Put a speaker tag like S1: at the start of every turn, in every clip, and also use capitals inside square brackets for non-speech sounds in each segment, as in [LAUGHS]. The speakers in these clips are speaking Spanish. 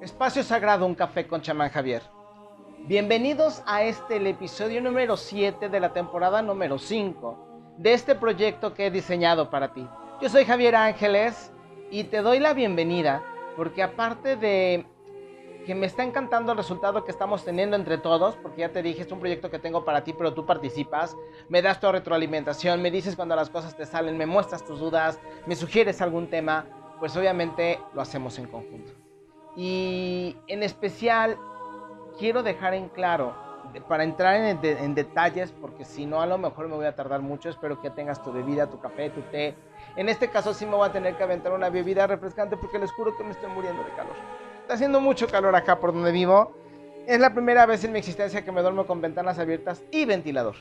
S1: Espacio Sagrado, un café con chamán Javier. Bienvenidos a este, episodio número 7 de la temporada número 5 de este proyecto que he diseñado para ti. Yo soy Javier Ángeles y te doy la bienvenida porque aparte de que me está encantando el resultado que estamos teniendo entre todos, porque ya te dije, es un proyecto que tengo para ti, pero tú participas, me das tu retroalimentación, me dices cuando las cosas te salen, me muestras tus dudas, me sugieres algún tema, pues obviamente lo hacemos en conjunto. Y en especial quiero dejar en claro, para entrar en, detalles, porque si no a lo mejor me voy a tardar mucho, espero que tengas tu bebida, tu café, tu té. En este caso sí me voy a tener que aventar una bebida refrescante porque les juro que me estoy muriendo de calor. Está haciendo mucho calor acá por donde vivo. Es la primera vez en mi existencia que me duermo con ventanas abiertas y ventilador.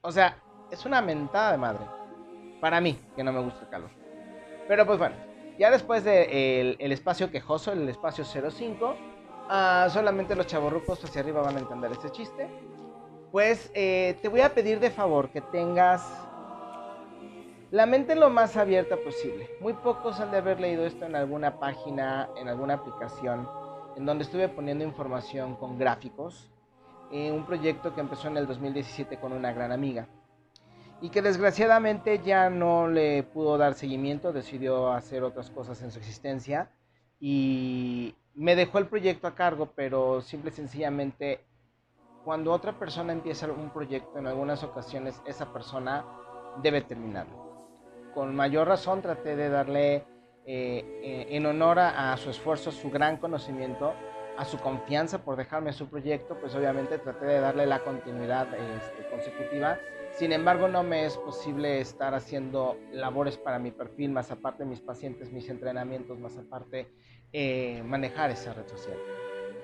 S1: O sea, es una mentada de madre. Para mí, que no me gusta el calor. Pero pues bueno, ya después del de el espacio quejoso, el espacio 05, ah, solamente los chavorrucos hacia arriba van a entender este chiste. Pues eh, te voy a pedir de favor que tengas la mente lo más abierta posible. Muy pocos han de haber leído esto en alguna página, en alguna aplicación, en donde estuve poniendo información con gráficos. en un proyecto que empezó en el 2017 con una gran amiga y que desgraciadamente ya no le pudo dar seguimiento, decidió hacer otras cosas en su existencia y me dejó el proyecto a cargo, pero simple y sencillamente cuando otra persona empieza un proyecto, en algunas ocasiones esa persona debe terminarlo. Con mayor razón traté de darle eh, en honor a, su esfuerzo, a su gran conocimiento, a su confianza por dejarme su proyecto, pues obviamente traté de darle la continuidad este, consecutiva sin embargo, no me es posible estar haciendo labores para mi perfil, más aparte mis pacientes, mis entrenamientos, más aparte eh, manejar esa red social.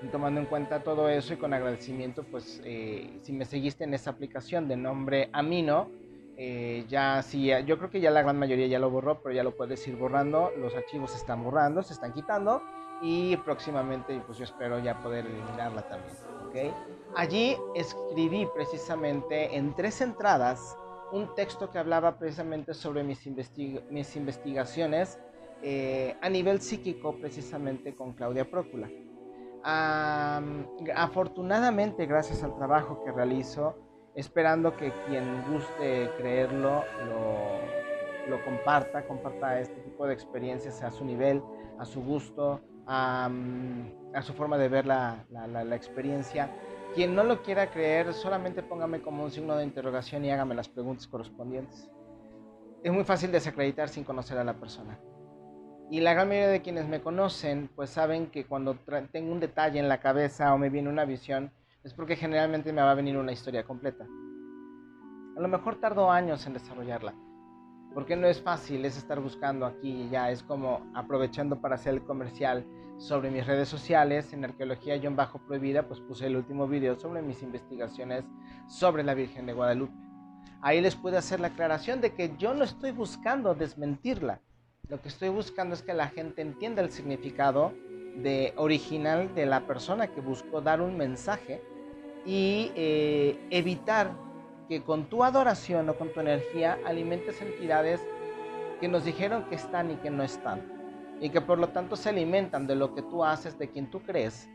S1: Y tomando en cuenta todo eso y con agradecimiento, pues eh, si me seguiste en esa aplicación de nombre Amino, eh, ya sí, yo creo que ya la gran mayoría ya lo borró, pero ya lo puedes ir borrando, los archivos se están borrando, se están quitando y próximamente pues yo espero ya poder eliminarla también. Allí escribí precisamente en tres entradas un texto que hablaba precisamente sobre mis, mis investigaciones eh, a nivel psíquico precisamente con Claudia Prócula. afortunadamente, gracias al trabajo que realizo, esperando que quien guste creerlo lo, lo comparta, comparta este tipo de experiencias a su nivel, a su gusto, a, su forma de ver la, la, experiencia. Quien no lo quiera creer, solamente póngame como un signo de interrogación y hágame las preguntas correspondientes. Es muy fácil desacreditar sin conocer a la persona. Y la gran mayoría de quienes me conocen, pues saben que cuando tengo un detalle en la cabeza o me viene una visión, es porque generalmente me va a venir una historia completa. A lo mejor tardo años en desarrollarla, porque no es fácil, es estar buscando aquí y ya, es como aprovechando para hacer el comercial sobre mis redes sociales, en Arqueología John Bajo Prohibida, pues puse el último video sobre mis investigaciones sobre la Virgen de Guadalupe. Ahí les pude hacer la aclaración de que yo no estoy buscando desmentirla, lo que estoy buscando es que la gente entienda el significado de original de la persona que buscó dar un mensaje y eh, evitar que con tu adoración o con tu energía alimentes entidades que nos dijeron que están y que no están. Y que por lo tanto se alimentan de lo que tú haces, de quien tú crees.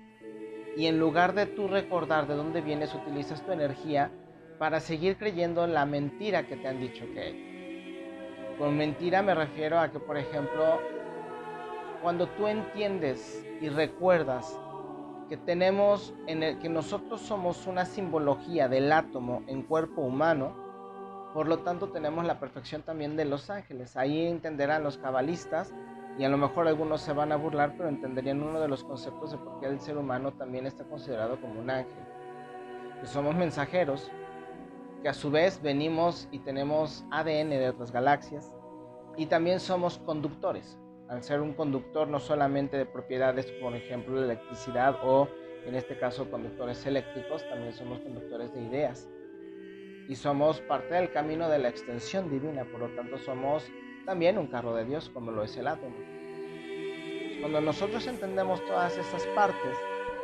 S1: Y en lugar de tú recordar de dónde vienes, utilizas tu energía para seguir creyendo la mentira que te han dicho que hay. Con mentira me refiero a que, por ejemplo, cuando tú entiendes y recuerdas que tenemos en el que nosotros somos una simbología del átomo en cuerpo humano, por lo tanto tenemos la perfección también de los ángeles. Ahí entenderán los cabalistas y a lo mejor algunos se van a burlar, pero entenderían uno de los conceptos de por qué el ser humano también está considerado como un ángel. Que somos mensajeros, que a su vez venimos y tenemos ADN de otras galaxias y también somos conductores al ser un conductor no solamente de propiedades, por ejemplo, la electricidad o en este caso conductores eléctricos, también somos conductores de ideas. Y somos parte del camino de la extensión divina, por lo tanto somos también un carro de Dios, como lo es el átomo. Cuando nosotros entendemos todas esas partes,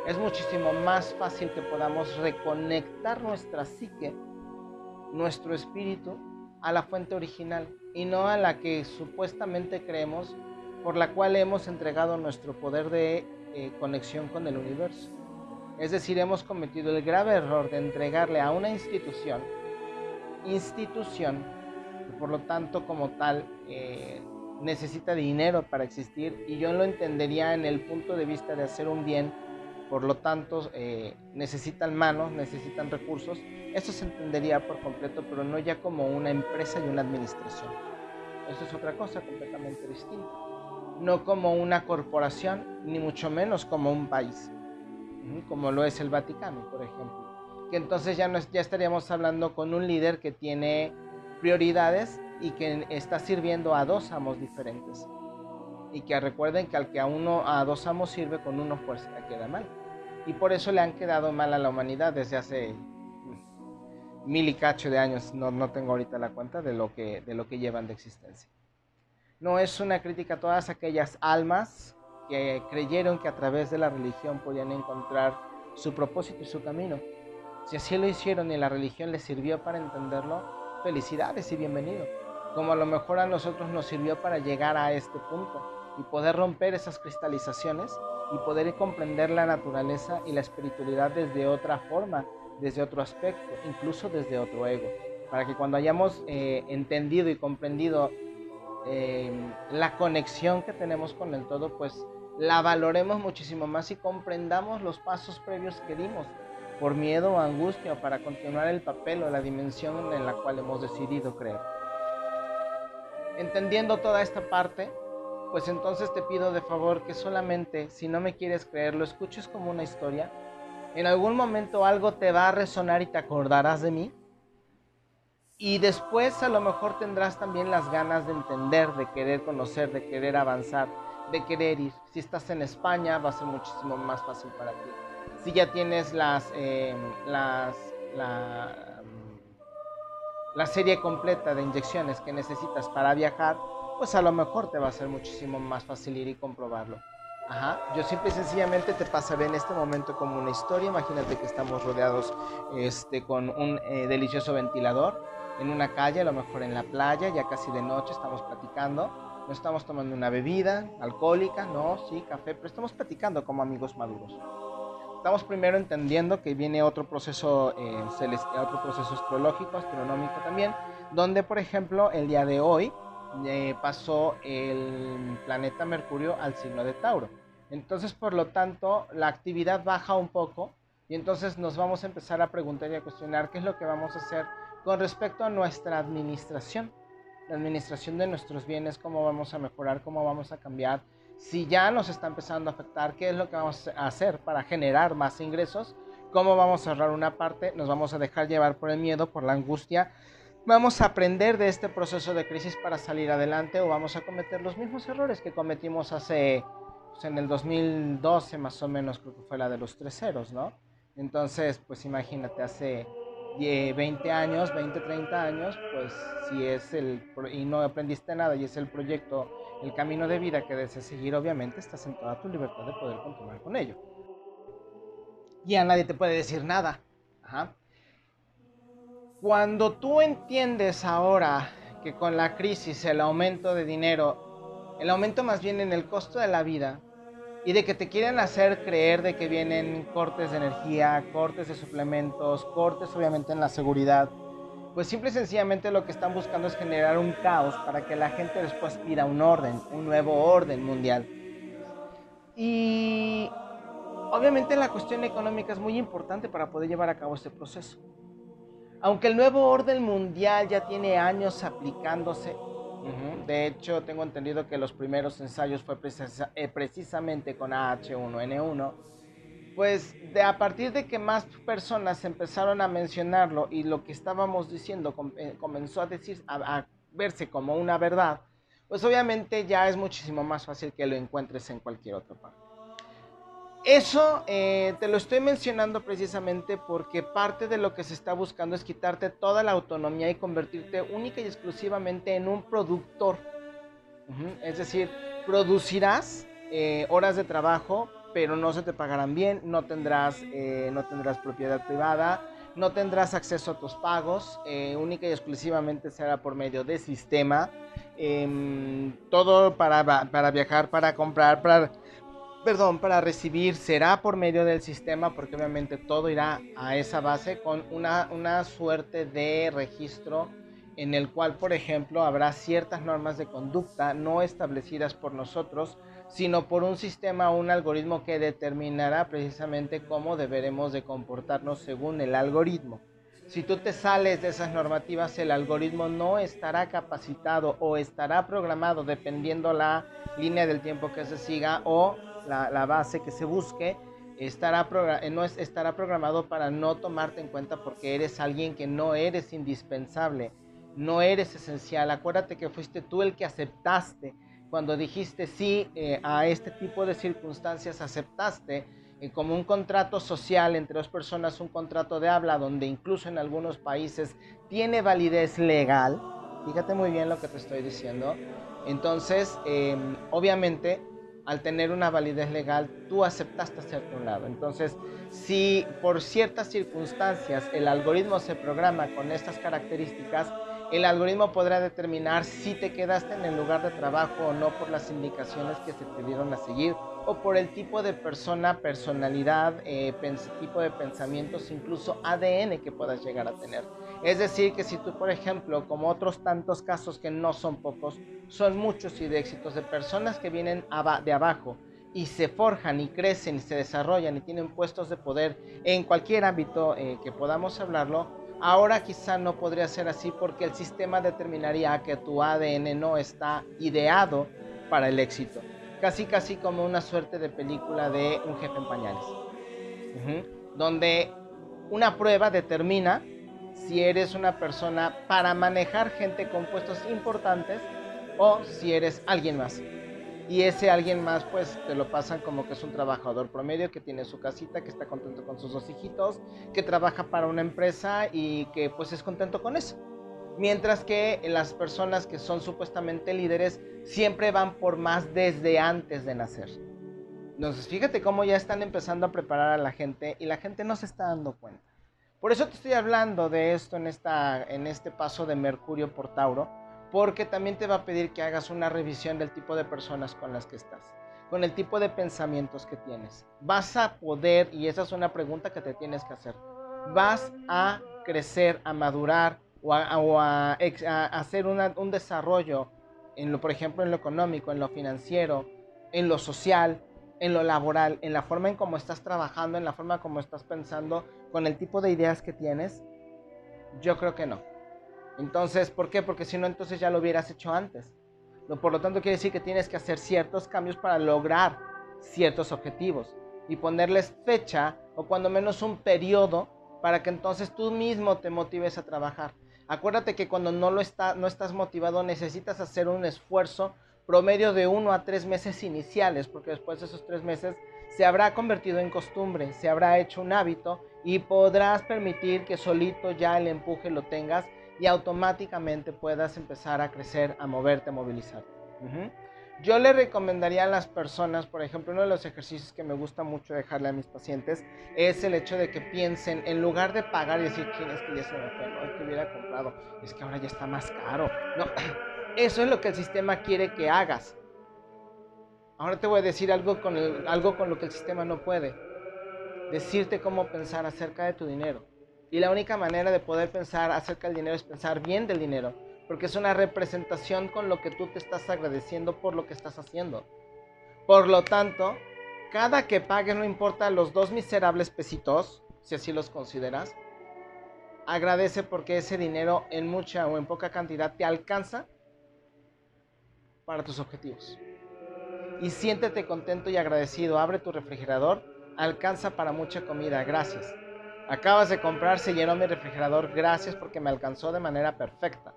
S1: es muchísimo más fácil que podamos reconectar nuestra psique, nuestro espíritu, a la fuente original y no a la que supuestamente creemos por la cual hemos entregado nuestro poder de eh, conexión con el universo. Es decir, hemos cometido el grave error de entregarle a una institución, institución, que por lo tanto como tal eh, necesita dinero para existir, y yo lo entendería en el punto de vista de hacer un bien, por lo tanto eh, necesitan manos, necesitan recursos, eso se entendería por completo, pero no ya como una empresa y una administración. Eso es otra cosa completamente distinta. No como una corporación, ni mucho menos como un país, como lo es el Vaticano, por ejemplo. Que entonces ya, no, ya estaríamos hablando con un líder que tiene prioridades y que está sirviendo a dos amos diferentes. Y que recuerden que al que a uno, a dos amos sirve, con uno pues queda mal. Y por eso le han quedado mal a la humanidad desde hace mil y cacho de años, no, no tengo ahorita la cuenta de lo, que, de lo que llevan de existencia. No es una crítica a todas aquellas almas que creyeron que a través de la religión podían encontrar su propósito y su camino. Si así lo hicieron y la religión les sirvió para entenderlo, felicidades y bienvenido. Como a lo mejor a nosotros nos sirvió para llegar a este punto y poder romper esas cristalizaciones y poder comprender la naturaleza y la espiritualidad desde otra forma desde otro aspecto, incluso desde otro ego, para que cuando hayamos eh, entendido y comprendido em, la conexión que tenemos con el todo, pues la valoremos muchísimo más y comprendamos los pasos previos que dimos por miedo o angustia para continuar el papel o la dimensión en la cual hemos decidido creer. Entendiendo toda esta parte, pues entonces te pido de favor que solamente, si no me quieres creer, lo escuches como una historia en algún momento algo te va a resonar y te acordarás de mí. Y después a lo mejor tendrás también las ganas de entender, de querer conocer, de querer avanzar, de querer ir. Si estás en España va a ser muchísimo más fácil para ti. Si ya tienes las, eh, las, la, la serie completa de inyecciones que necesitas para viajar, pues a lo mejor te va a ser muchísimo más fácil ir y comprobarlo. Ajá. Yo simple y sencillamente te pasaré en este momento como una historia. Imagínate que estamos rodeados este, con un eh, delicioso ventilador en una calle, a lo mejor en la playa, ya casi de noche, estamos platicando. No estamos tomando una bebida alcohólica, no, sí, café, pero estamos platicando como amigos maduros. Estamos primero entendiendo que viene otro proceso, eh, otro proceso astrológico, astronómico también, donde, por ejemplo, el día de hoy eh, pasó el planeta Mercurio al signo de Tauro. Entonces, por lo tanto, la actividad baja un poco y entonces nos vamos a empezar a preguntar y a cuestionar qué es lo que vamos a hacer con respecto a nuestra administración, la administración de nuestros bienes, cómo vamos a mejorar, cómo vamos a cambiar, si ya nos está empezando a afectar, qué es lo que vamos a hacer para generar más ingresos, cómo vamos a ahorrar una parte, nos vamos a dejar llevar por el miedo, por la angustia, vamos a aprender de este proceso de crisis para salir adelante o vamos a cometer los mismos errores que cometimos hace pues, en el 2012 más o menos creo que fue la de los tres ceros, ¿no? Entonces, pues imagínate, hace 20 años, 20, 30 años, pues si es el, y no aprendiste nada y es el proyecto, el camino de vida que deseas seguir, obviamente estás en toda tu libertad de poder continuar con ello. Y a nadie te puede decir nada. Cuando tú entiendes ahora que con la crisis, el aumento de dinero, el aumento más bien en el costo de la vida, y de que te quieren hacer creer de que vienen cortes de energía, cortes de suplementos, cortes obviamente en la seguridad, pues simple y sencillamente lo que están buscando es generar un caos para que la gente después pida un orden, un nuevo orden mundial. Y obviamente la cuestión económica es muy importante para poder llevar a cabo este proceso. Aunque el nuevo orden mundial ya tiene años aplicándose, de hecho, tengo entendido que los primeros ensayos fue eh, precisamente con AH1N1. Pues de, a partir de que más personas empezaron a mencionarlo y lo que estábamos diciendo eh, comenzó a, decir, a, verse como una verdad, pues obviamente ya es muchísimo más fácil que lo encuentres en cualquier otra parte. Eso eh, te lo estoy mencionando precisamente porque parte de lo que se está buscando es quitarte toda la autonomía y convertirte única y exclusivamente en un productor. Es decir, producirás eh, horas de trabajo, pero no se te pagarán bien, no tendrás, eh, no tendrás propiedad privada, no tendrás acceso a tus pagos, única y exclusivamente será por medio de sistema. Em, todo para, para viajar, para comprar, para perdón, para recibir será por medio del sistema, porque obviamente todo irá a esa base con una, una suerte de registro en el cual, por ejemplo, habrá ciertas normas de conducta no establecidas por nosotros, sino por un sistema o un algoritmo que determinará precisamente cómo deberemos de comportarnos según el algoritmo. Si tú te sales de esas normativas, el algoritmo no estará capacitado o estará programado dependiendo la línea del tiempo que se siga o la, base que se busque, estará, eh, no estará programado para no tomarte en cuenta porque eres alguien que no eres indispensable, no eres esencial. Acuérdate que fuiste tú el que aceptaste. Cuando dijiste sí eh, a este tipo de circunstancias, aceptaste eh, como un contrato social entre dos personas, un contrato de habla, donde incluso en algunos países tiene validez legal. Fíjate muy bien lo que te estoy diciendo. Entonces, em, obviamente, al tener una validez legal, tú aceptaste hacerte un lado. Entonces, si por ciertas circunstancias el algoritmo se programa con estas características, el algoritmo podrá determinar si te quedaste en el lugar de trabajo o no por las indicaciones que se te dieron a seguir o por el tipo de persona, personalidad, eh, tipo de pensamientos, incluso ADN que puedas llegar a tener. Es decir, que si tú, por ejemplo, como otros tantos casos que no son pocos, son muchos y de éxitos de personas que vienen de abajo y se forjan y crecen y se desarrollan y tienen puestos de poder en cualquier ámbito eh, que podamos hablarlo, Ahora quizá no podría ser así porque el sistema determinaría que tu ADN no está ideado para el éxito. Casi casi como una suerte de película de un jefe en pañales. Donde una prueba determina si eres una persona para manejar gente con puestos importantes o si eres alguien más y ese alguien más pues te lo pasan como que es un trabajador promedio que tiene su casita, que está contento con sus dos hijitos, que trabaja para una empresa y que pues es contento con eso. Mientras que las personas que son supuestamente líderes siempre van por más desde antes de nacer. Entonces fíjate cómo ya están empezando a preparar a la gente y la gente no se está dando cuenta. Por eso te estoy hablando de esto en, esta, en este paso de Mercurio por Tauro porque también te va a pedir que hagas una revisión del tipo de personas con las que estás, con el tipo de pensamientos que tienes. Vas a poder, y esa es una pregunta que te tienes que hacer, vas a crecer, a madurar o a, hacer un desarrollo, en lo, por ejemplo, en lo económico, en lo financiero, en lo social, en lo laboral, en la forma en cómo estás trabajando, en la forma como estás pensando, con el tipo de ideas que tienes? Yo creo que no. Entonces, ¿por qué? Porque si no, entonces ya lo hubieras hecho antes. Por lo tanto, quiere decir que tienes que hacer ciertos cambios para lograr ciertos objetivos y ponerles fecha o cuando menos un periodo para que entonces tú mismo te motives a trabajar. Acuérdate que cuando no, lo está, no estás motivado necesitas hacer un esfuerzo promedio de uno a tres meses iniciales, porque después de esos tres meses se habrá convertido en costumbre, se habrá hecho un hábito y podrás permitir que solito ya el empuje lo tengas y automáticamente puedas empezar a crecer, a moverte, a movilizarte. Yo le recomendaría a las personas, por ejemplo, uno de los ejercicios que me gusta mucho dejarle a mis pacientes es el hecho de que piensen, en lugar de pagar y decir, ¿quién es que ya se me fue? No, que hubiera comprado, es que ahora ya está más caro. No, [CLEARS THROAT] eso es lo que el sistema quiere que hagas. Ahora te voy a decir algo con, algo con lo que el sistema no puede. Decirte cómo pensar acerca de tu dinero. Y la única manera de poder pensar acerca del dinero es pensar bien del dinero, porque es una representación con lo que tú te estás agradeciendo por lo que estás haciendo. Por lo tanto, cada que pagues, no importa los dos miserables pesitos, si así los consideras, agradece porque ese dinero en mucha o en poca cantidad te alcanza para tus objetivos. Y siéntete contento y agradecido. Abre tu refrigerador, alcanza para mucha comida. Gracias. Acabas de comprar, se llenó mi refrigerador. Gracias porque me alcanzó de manera perfecta.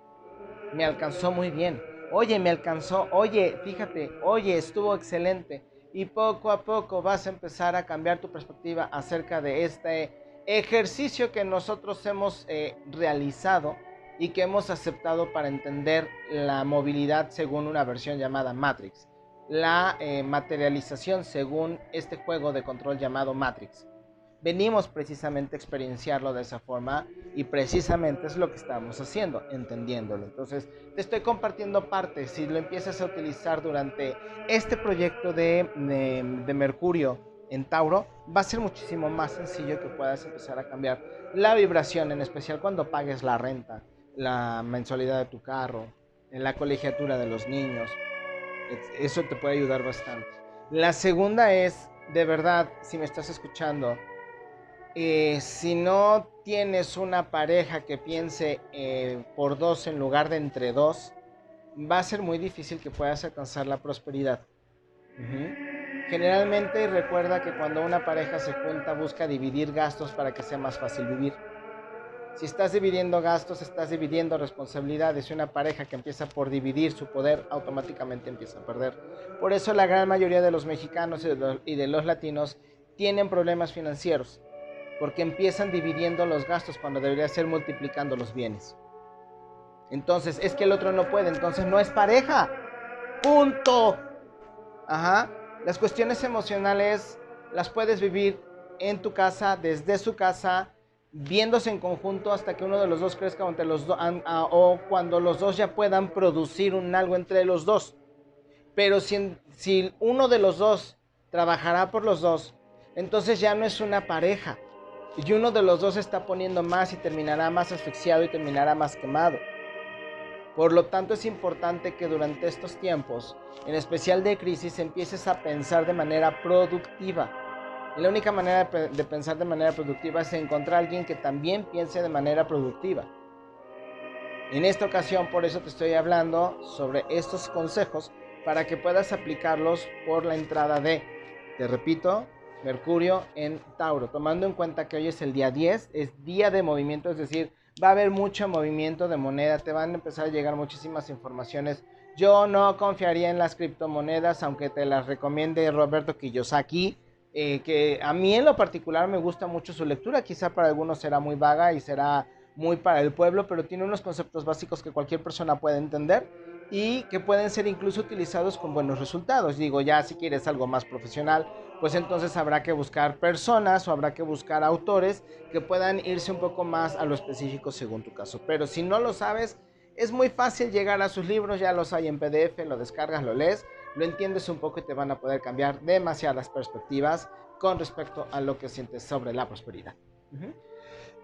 S1: Me alcanzó muy bien. Oye, me alcanzó. Oye, fíjate. Oye, estuvo excelente. Y poco a poco vas a empezar a cambiar tu perspectiva acerca de este ejercicio que nosotros hemos eh, realizado y que hemos aceptado para entender la movilidad según una versión llamada Matrix. La eh, materialización según este juego de control llamado Matrix. venimos precisamente a experienciarlo de esa forma y precisamente es lo que estamos haciendo, entendiéndolo. Entonces, te estoy compartiendo partes. Si lo empiezas a utilizar durante este proyecto de, de, Mercurio en Tauro, va a ser muchísimo más sencillo que puedas empezar a cambiar la vibración, en especial cuando pagues la renta, la mensualidad de tu carro, en la colegiatura de los niños. Eso te puede ayudar bastante. La segunda es, de verdad, si me estás escuchando, eh, si no tienes una pareja que piense eh, por dos en lugar de entre dos, va a ser muy difícil que puedas alcanzar la prosperidad. Generalmente recuerda que cuando una pareja se junta busca dividir gastos para que sea más fácil vivir. Si estás dividiendo gastos, estás dividiendo responsabilidades y una pareja que empieza por dividir su poder automáticamente empieza a perder. Por eso la gran mayoría de los mexicanos y de los latinos tienen problemas financieros porque empiezan dividiendo los gastos cuando debería ser multiplicando los bienes. Entonces, es que el otro no puede, entonces no es pareja. Punto. Ajá. Las cuestiones emocionales las puedes vivir en tu casa, desde su casa, viéndose en conjunto hasta que uno de los dos crezca o, los o cuando los dos ya puedan producir un algo entre los dos. Pero si, si uno de los dos trabajará por los dos, entonces ya no es una pareja, y uno de los dos está poniendo más y terminará más asfixiado y terminará más quemado. Por lo tanto es importante que durante estos tiempos, en especial de crisis, empieces a pensar de manera productiva. Y la única manera de pensar de manera productiva es encontrar a alguien que también piense de manera productiva. En esta ocasión, por eso te estoy hablando sobre estos consejos para que puedas aplicarlos por la entrada de, te repito, Mercurio en Tauro, tomando en cuenta que hoy es el día 10, es día de movimiento, es decir, va a haber mucho movimiento de moneda, te van a empezar a llegar muchísimas informaciones. Yo no confiaría en las criptomonedas, aunque te las recomiende Roberto Kiyosaki, eh, que a mí en lo particular me gusta mucho su lectura, quizá para algunos será muy vaga y será muy para el pueblo, pero tiene unos conceptos básicos que cualquier persona puede entender y que pueden ser incluso utilizados con buenos resultados. Digo, ya si quieres algo más profesional, pues entonces habrá que buscar personas o habrá que buscar autores que puedan irse un poco más a lo específico según tu caso. Pero si no lo sabes, es muy fácil llegar a sus libros, ya los hay en PDF, lo descargas, lo lees, lo entiendes un poco y te van a poder cambiar demasiadas perspectivas con respecto a lo que sientes sobre la prosperidad.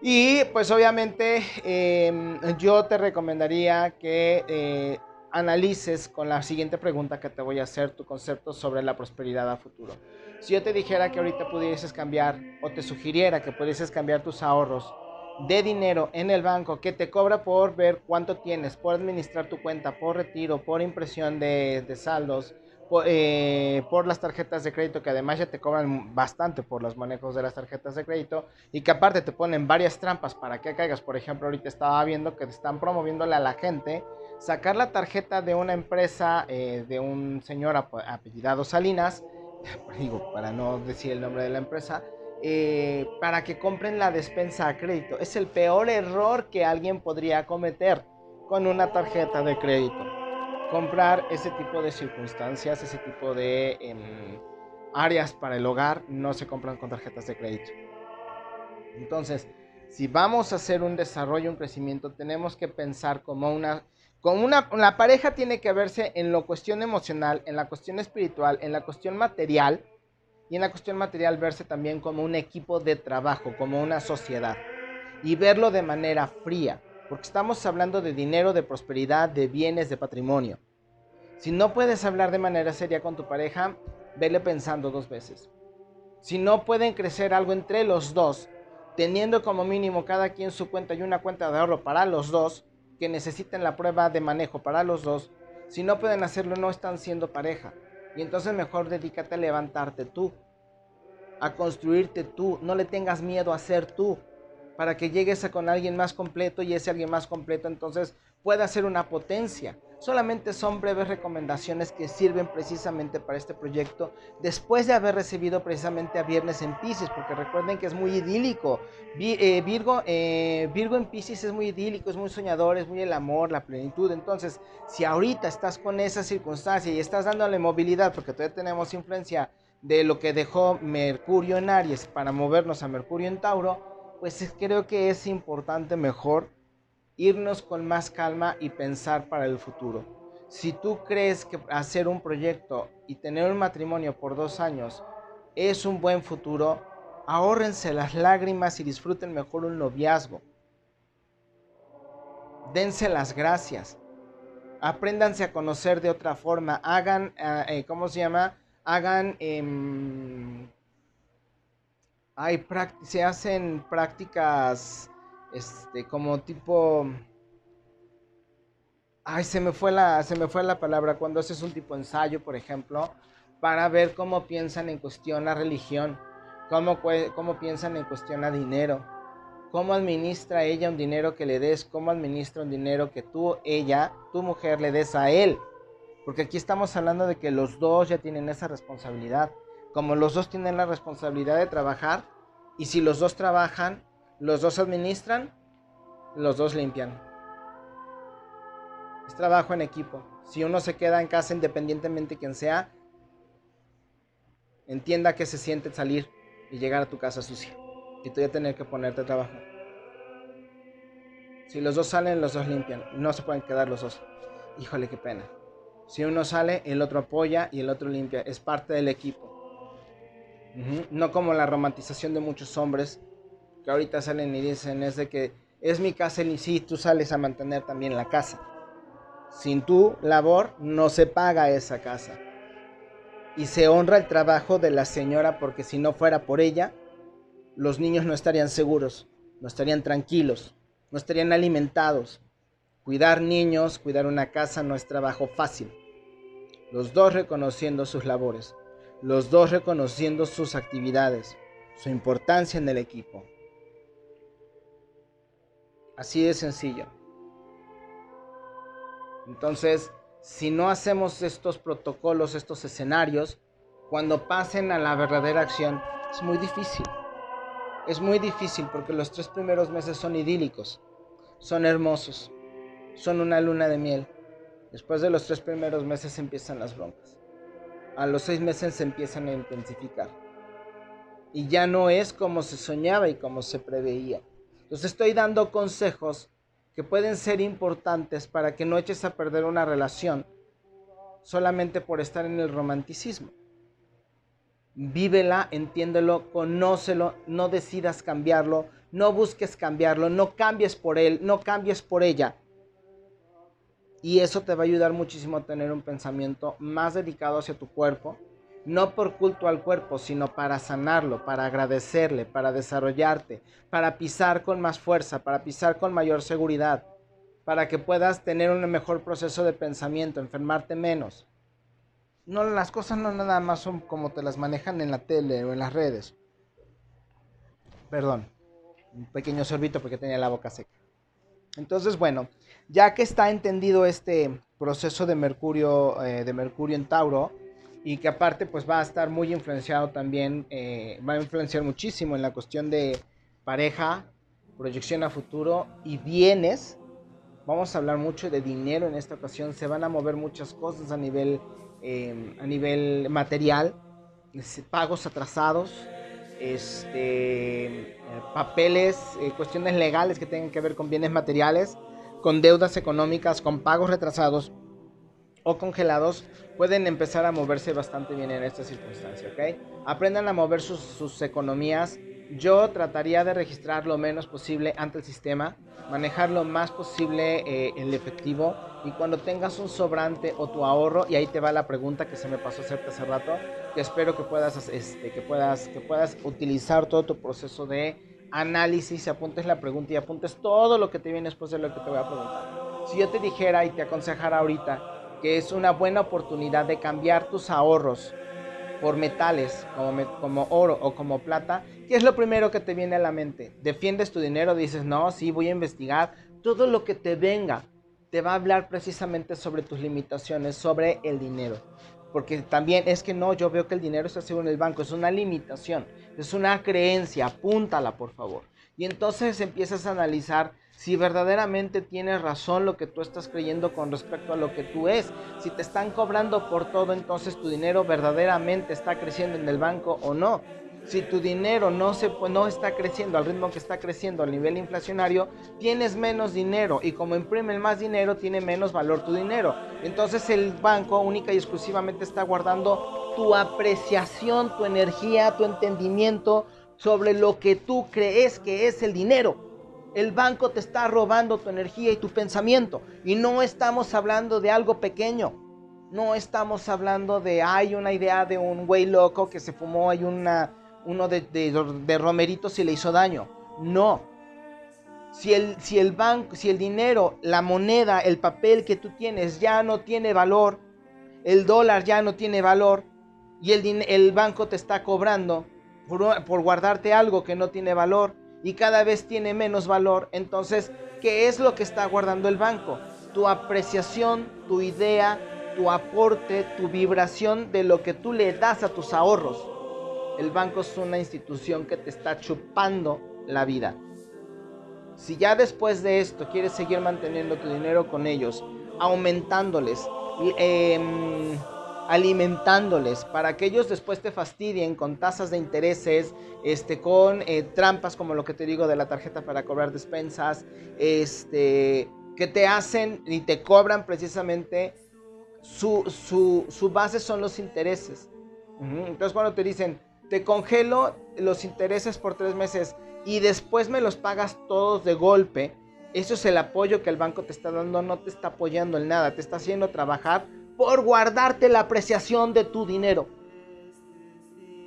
S1: Y pues obviamente em, yo te recomendaría que eh, analices con la siguiente pregunta que te voy a hacer tu concepto sobre la prosperidad a futuro. Si yo te dijera que ahorita pudieses cambiar o te sugiriera que pudieses cambiar tus ahorros de dinero en el banco que te cobra por ver cuánto tienes, por administrar tu cuenta, por retiro, por impresión de, saldos, por, eh, por, las tarjetas de crédito, que además ya te cobran bastante por los manejos de las tarjetas de crédito y que aparte te ponen varias trampas para que caigas. Por ejemplo, ahorita estaba viendo que te están promoviéndole a la gente sacar la tarjeta de una empresa eh, de un señor apellidado Salinas, [LAUGHS] digo, para no decir el nombre de la empresa, eh, para que compren la despensa a crédito. Es el peor error que alguien podría cometer con una tarjeta de crédito. Comprar ese tipo de circunstancias, ese tipo de em, áreas para el hogar, no se compran con tarjetas de crédito. Entonces, si vamos a hacer un desarrollo, un crecimiento, tenemos que pensar como una con una, la pareja tiene que verse en la cuestión emocional, en la cuestión espiritual, en la cuestión material y en la cuestión material verse también como un equipo de trabajo, como una sociedad y verlo de manera fría, porque estamos hablando de dinero, de prosperidad, de bienes, de patrimonio. Si no puedes hablar de manera seria con tu pareja, vele pensando dos veces. Si no pueden crecer algo entre los dos, teniendo como mínimo cada quien su cuenta y una cuenta de ahorro para los dos, que necesiten la prueba de manejo para los dos, si no pueden hacerlo no están siendo pareja. Y entonces mejor dedícate a levantarte tú, a construirte tú, no le tengas miedo a ser tú, para que llegues a con alguien más completo y ese alguien más completo entonces pueda ser una potencia. Solamente son breves recomendaciones que sirven precisamente para este proyecto después de haber recibido precisamente a Viernes en Pisces, porque recuerden que es muy idílico. Eh, Virgo, eh, Virgo en Pisces es muy idílico, es muy soñador, es muy el amor, la plenitud. Entonces, si ahorita estás con esa circunstancia y estás dándole movilidad, porque todavía tenemos influencia de lo que dejó Mercurio en Aries para movernos a Mercurio en Tauro, pues creo que es importante mejor irnos con más calma y pensar para el futuro. Si tú crees que hacer un proyecto y tener un matrimonio por dos años es un buen futuro, ahórrense las lágrimas y disfruten mejor un noviazgo. Dense las gracias. Apréndanse a conocer de otra forma. Hagan, eh, eh, ¿cómo se llama? Hagan, hay se hacen prácticas, este, como tipo, ay, se me fue la, se me fue la palabra, cuando haces un tipo ensayo, por ejemplo, para ver cómo piensan en cuestión la religión, cómo, cómo piensan en cuestión a dinero, cómo administra ella un dinero que le des, cómo administra un dinero que tú, ella, tu mujer, le des a él. Porque aquí estamos hablando de que los dos ya tienen esa responsabilidad. Como los dos tienen la responsabilidad de trabajar, y si los dos trabajan, los dos administran, los dos limpian. Es trabajo en equipo. Si uno se queda en casa independientemente de quien sea, entienda que se siente salir y llegar a tu casa sucia. Y tú ya tener que ponerte a trabajar. Si los dos salen, los dos limpian. No se pueden quedar los dos. Híjole, qué pena. Si uno sale, el otro apoya y el otro limpia. Es parte del equipo. No como la romantización de muchos hombres que ahorita salen y dicen es de que es mi casa y sí, tú sales a mantener también la casa. Sin tu labor no se paga esa casa y se honra el trabajo de la señora porque si no fuera por ella, los niños no estarían seguros, no estarían tranquilos, no estarían alimentados. Cuidar niños, cuidar una casa no es trabajo fácil. Los dos reconociendo sus labores, los dos reconociendo sus actividades, su importancia en el equipo. Así de sencillo. Entonces, si no hacemos estos protocolos, estos escenarios, cuando pasen a la verdadera acción, es muy difícil. Es muy difícil porque los tres primeros meses son idílicos, son hermosos, son una luna de miel. Después de los tres primeros meses empiezan las broncas. A los seis meses se empiezan a intensificar. Y ya no es como se soñaba y como se preveía. Entonces estoy dando consejos que pueden ser importantes para que no eches a perder una relación solamente por estar en el romanticismo. Vívela, entiéndelo, conócelo, no decidas cambiarlo, no busques cambiarlo, no cambies por él, no cambies por ella. Y eso te va a ayudar muchísimo a tener un pensamiento más dedicado hacia tu cuerpo, no por culto al cuerpo, sino para sanarlo, para agradecerle, para desarrollarte, para pisar con más fuerza, para pisar con mayor seguridad, para que puedas tener un mejor proceso de pensamiento, enfermarte menos. No, las cosas no nada más son como te las manejan en la tele o en las redes. Perdón, un pequeño sorbito porque tenía la boca seca. Entonces, bueno, ya que está entendido este proceso de Mercurio, eh, de Mercurio en Tauro, y que aparte pues va a estar muy influenciado también, eh, va a influenciar muchísimo en la cuestión de pareja, proyección a futuro y bienes. Vamos a hablar mucho de dinero en esta ocasión, se van a mover muchas cosas a nivel, em, a nivel material, pagos atrasados, este, papeles, eh, cuestiones legales que tengan que ver con bienes materiales, con deudas económicas, con pagos retrasados o congelados pueden empezar a moverse bastante bien en esta circunstancia, ¿ok? Aprendan a mover sus, economías. Yo trataría de registrar lo menos posible ante el sistema, manejar lo más posible eh, el efectivo y cuando tengas un sobrante o tu ahorro, y ahí te va la pregunta que se me pasó hacerte hace rato, que espero que puedas, este, que puedas, que puedas utilizar todo tu proceso de análisis, apuntes la pregunta y apuntes todo lo que te viene después de lo que te voy a preguntar. Si yo te dijera y te aconsejara ahorita, que es una buena oportunidad de cambiar tus ahorros por metales como, como oro o como plata, ¿qué es lo primero que te viene a la mente? ¿Defiendes tu dinero? Dices, no, sí, voy a investigar. Todo lo que te venga te va a hablar precisamente sobre tus limitaciones, sobre el dinero. Porque también es que no, yo veo que el dinero está seguro en el banco, es una limitación, es una creencia, apúntala por favor. Y entonces empiezas a analizar si verdaderamente tienes razón lo que tú estás creyendo con respecto a lo que tú es. Si te están cobrando por todo, entonces tu dinero verdaderamente está creciendo en el banco o no. Si tu dinero no, se, no está creciendo al ritmo que está creciendo a nivel inflacionario, tienes menos dinero y como imprimen más dinero, tiene menos valor tu dinero. Entonces el banco única y exclusivamente está guardando tu apreciación, tu energía, tu entendimiento sobre lo que tú crees que es el dinero. El banco te está robando tu energía y tu pensamiento. Y no estamos hablando de algo pequeño. No estamos hablando de, hay una idea de un güey loco que se fumó, hay una, uno de, de, romeritos y le hizo daño. No. Si el, si el banco, si el dinero, la moneda, el papel que tú tienes ya no tiene valor, el dólar ya no tiene valor y el, el banco te está cobrando por, por guardarte algo que no tiene valor, y cada vez tiene menos valor, entonces, ¿qué es lo que está guardando el banco? Tu apreciación, tu idea, tu aporte, tu vibración de lo que tú le das a tus ahorros. El banco es una institución que te está chupando la vida. Si ya después de esto quieres seguir manteniendo tu dinero con ellos, aumentándoles, eh, alimentándoles para que ellos después te fastidien con tasas de intereses, este, con eh, trampas como lo que te digo de la tarjeta para cobrar despensas, este, que te hacen y te cobran precisamente su, su, base son los intereses. Entonces cuando te dicen, te congelo los intereses por tres meses y después me los pagas todos de golpe, eso es el apoyo que el banco te está dando, no te está apoyando en nada, te está haciendo trabajar por guardarte la apreciación de tu dinero.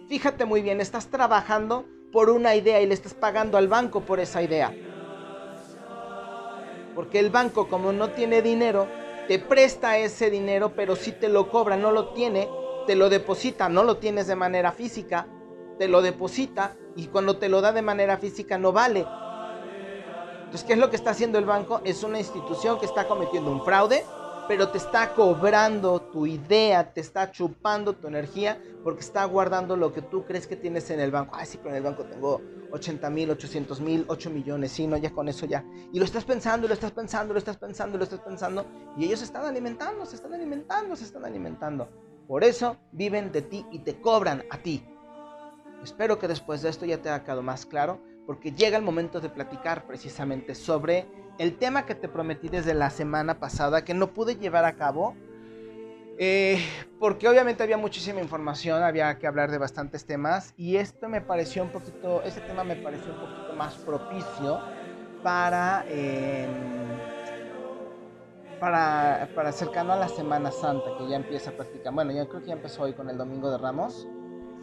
S1: Fíjate muy bien, estás trabajando por una idea y le estás pagando al banco por esa idea. Porque el banco como no tiene dinero, te presta ese dinero, pero si te lo cobra, no lo tiene, te lo deposita, no lo tienes de manera física, te lo deposita y cuando te lo da de manera física no vale. Entonces, ¿qué es lo que está haciendo el banco? Es una institución que está cometiendo un fraude, pero te está cobrando tu idea, te está chupando tu energía porque está guardando lo que tú crees que tienes en el banco. Ay, sí, pero en el banco tengo 80 mil, 800 mil, 8 millones, sí, no, ya con eso ya. Y lo estás pensando, lo estás pensando, lo estás pensando, lo estás pensando. Y ellos se están alimentando, se están alimentando, se están alimentando. Por eso viven de ti y te cobran a ti. Espero que después de esto ya te haya quedado más claro, porque llega el momento de platicar precisamente sobre el tema que te prometí desde la semana pasada, que no pude llevar a cabo, eh, porque obviamente había muchísima información, había que hablar de bastantes temas, y esto me pareció un poquito, este tema me pareció un poquito más propicio para, em, para, para cercano a la Semana Santa, que ya empieza a practicar. Bueno, yo creo que ya empezó hoy con el Domingo de Ramos.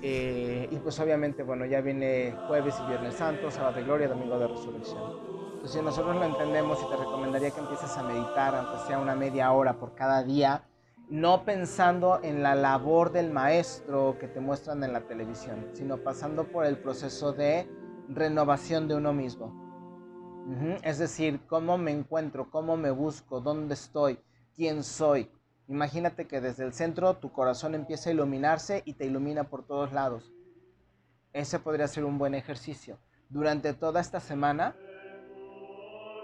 S1: Eh, y pues obviamente, bueno, ya viene jueves y viernes santo, sábado de gloria, domingo de resurrección. Si nosotros lo entendemos y te recomendaría que empieces a meditar, aunque sea una media hora por cada día, no pensando en la labor del maestro que te muestran en la televisión, sino pasando por el proceso de renovación de uno mismo. Es decir, cómo me encuentro, cómo me busco, dónde estoy, quién soy. Imagínate que desde el centro tu corazón empieza a iluminarse y te ilumina por todos lados. Ese podría ser un buen ejercicio. Durante toda esta semana,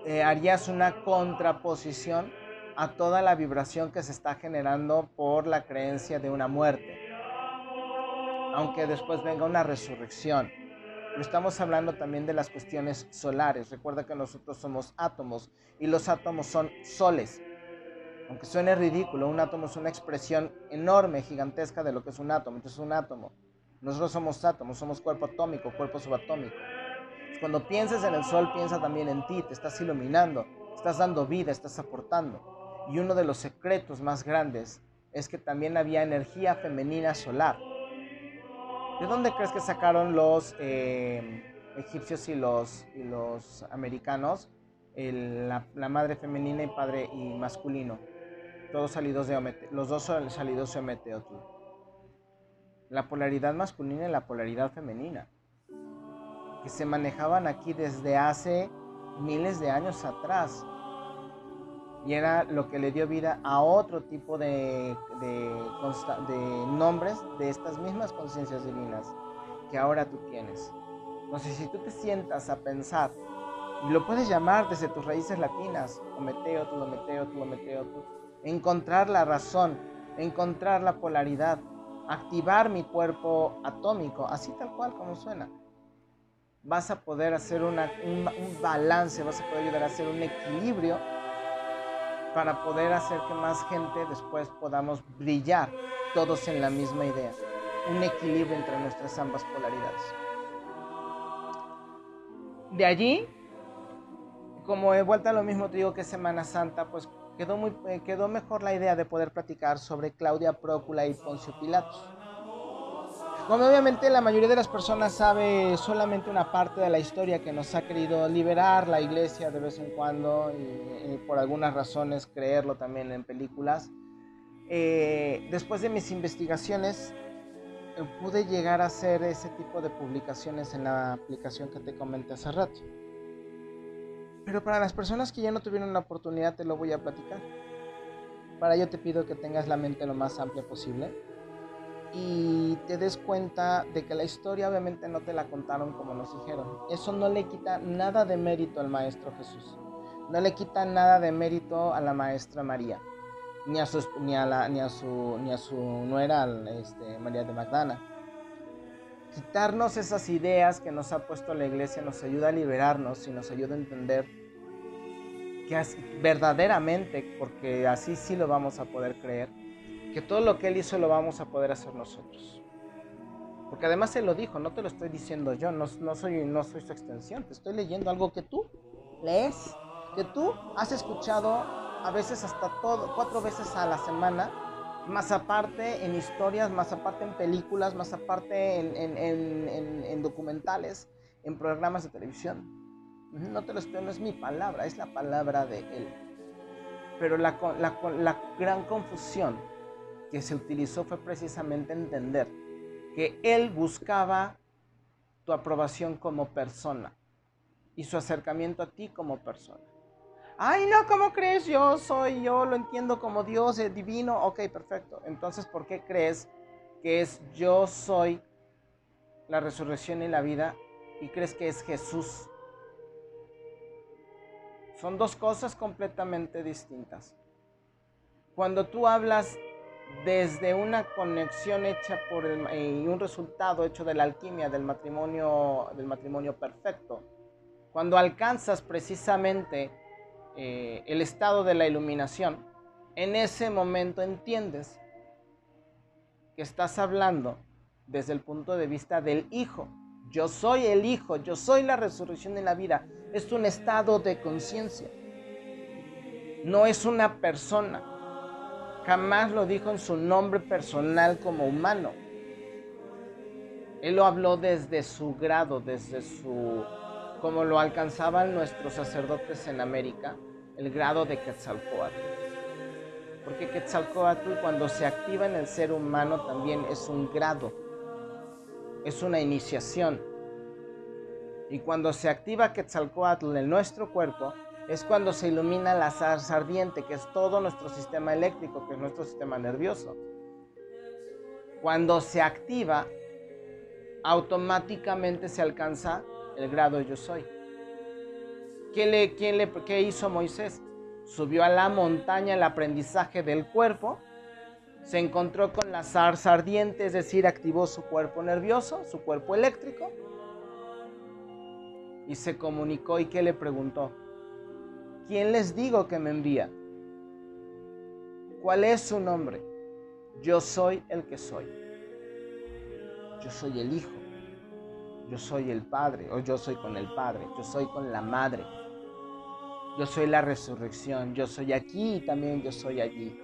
S1: eh, harías una contraposición a toda la vibración que se está generando por la creencia de una muerte. Aunque después venga una resurrección. Pero estamos hablando también de las cuestiones solares. Recuerda que nosotros somos átomos y los átomos son soles. Aunque suene ridículo, un átomo es una expresión enorme, gigantesca de lo que es un átomo. Entonces un átomo. Nosotros somos átomos, somos cuerpo atómico, cuerpo subatómico. Cuando pienses en el sol, piensa también en ti, te estás iluminando, estás dando vida, estás aportando. Y uno de los secretos más grandes es que también había energía femenina solar. ¿De dónde crees que sacaron los eh, egipcios y los, y los americanos la, madre femenina y padre y masculino? Todos salidos de los dos salidos de Ometeotl. La polaridad masculina y la polaridad femenina que se manejaban aquí desde hace miles de años atrás. Y era lo que le dio vida a otro tipo de, de, nombres de estas mismas conciencias divinas que ahora tú tienes. Sé si tú te sientas a pensar Y lo puedes llamar desde tus raíces latinas, Ometeo, tu Ometeo, tu Ometeo, tu. Encontrar la razón, encontrar la polaridad, activar mi cuerpo atómico, así tal cual como suena. Vas a poder hacer un, un balance, vas a poder ayudar a hacer un equilibrio para poder hacer que más gente después podamos brillar todos en la misma idea. Un equilibrio entre nuestras ambas polaridades. De allí, como he vuelto a lo mismo, te digo que Semana Santa, pues quedó, muy, eh, quedó mejor la idea de poder platicar sobre Claudia Prócula y Poncio Pilatos. Como obviamente la mayoría de las personas sabe solamente una parte de la historia que nos ha querido liberar la iglesia de vez en cuando y, por algunas razones creerlo también en películas. Eh, después de mis investigaciones eh, pude llegar a hacer ese tipo de publicaciones en la aplicación que te comenté hace rato. Pero para las personas que ya no tuvieron la oportunidad te lo voy a platicar. Para ello te pido que tengas la mente lo más amplia posible y te des cuenta de que la historia obviamente no te la contaron como nos dijeron. Eso no le quita nada de mérito al Maestro Jesús. No le quita nada de mérito a la Maestra María, ni a, ni a, la, ni a, su, ni a su nuera, este, María de Magdana. Quitarnos esas ideas que nos ha puesto la iglesia nos ayuda a liberarnos y nos ayuda a entender que verdaderamente, porque así sí lo vamos a poder creer, que todo lo que Él hizo lo vamos a poder hacer nosotros. Porque además Él lo dijo, no te lo estoy diciendo yo, no, soy, no soy su extensión, te estoy leyendo algo que tú lees, que tú has escuchado a veces hasta todo, cuatro veces a la semana, más aparte en historias, más aparte en películas, más aparte en, documentales, en programas de televisión. No te lo estoy, no es mi palabra, es la palabra de Él. Pero la, gran confusión que se utilizó fue precisamente entender que Él buscaba tu aprobación como persona y su acercamiento a ti como persona. Ay, no, ¿cómo crees? Yo soy, yo lo entiendo como Dios, es divino. Ok, perfecto. Entonces, ¿por qué crees que es yo soy la resurrección y la vida y crees que es Jesús? Son dos cosas completamente distintas. Cuando tú hablas desde una conexión hecha por el, y un resultado hecho de la alquimia del matrimonio, del matrimonio perfecto. Cuando alcanzas precisamente eh, el estado de la iluminación, en ese momento entiendes que estás hablando desde el punto de vista del Hijo. Yo soy el Hijo, yo soy la resurrección de la vida. Es un estado de conciencia. No es una persona Jamás lo dijo en su nombre personal como humano. Él lo habló desde su grado, desde su, como lo alcanzaban nuestros sacerdotes en América, el grado de Quetzalcoatl. Porque Quetzalcoatl cuando se activa en el ser humano también es un grado, es una iniciación. Y cuando se activa Quetzalcoatl en nuestro cuerpo, es cuando se ilumina la zarza ardiente, que es todo nuestro sistema eléctrico, que es nuestro sistema nervioso. Cuando se activa, automáticamente se alcanza el grado yo soy. ¿Qué, le, quién le, ¿Qué hizo Moisés? Subió a la montaña el aprendizaje del cuerpo, se encontró con la zarza ardiente, es decir, activó su cuerpo nervioso, su cuerpo eléctrico, y se comunicó y ¿qué le preguntó? ¿quién les digo que me envía? ¿Cuál es su nombre? Yo soy el que soy. Yo soy el Hijo. Yo soy el Padre. O yo soy con el Padre. Yo soy con la Madre. Yo soy la resurrección. Yo soy aquí y también yo soy allí.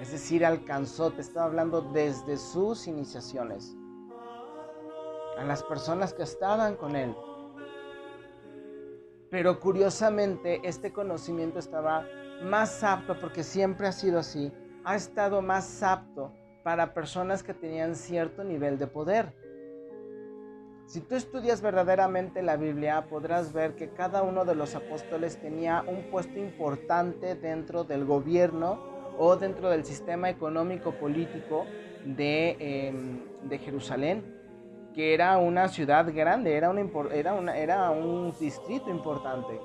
S1: Es decir, alcanzó, te estaba hablando desde sus iniciaciones. A las personas que estaban con él. Pero curiosamente este conocimiento estaba más apto, porque siempre ha sido así, ha estado más apto para personas que tenían cierto nivel de poder. Si tú estudias verdaderamente la Biblia, podrás ver que cada uno de los apóstoles tenía un puesto importante dentro del gobierno o dentro del sistema económico político de, em, de Jerusalén que era una ciudad grande, era, un distrito importante.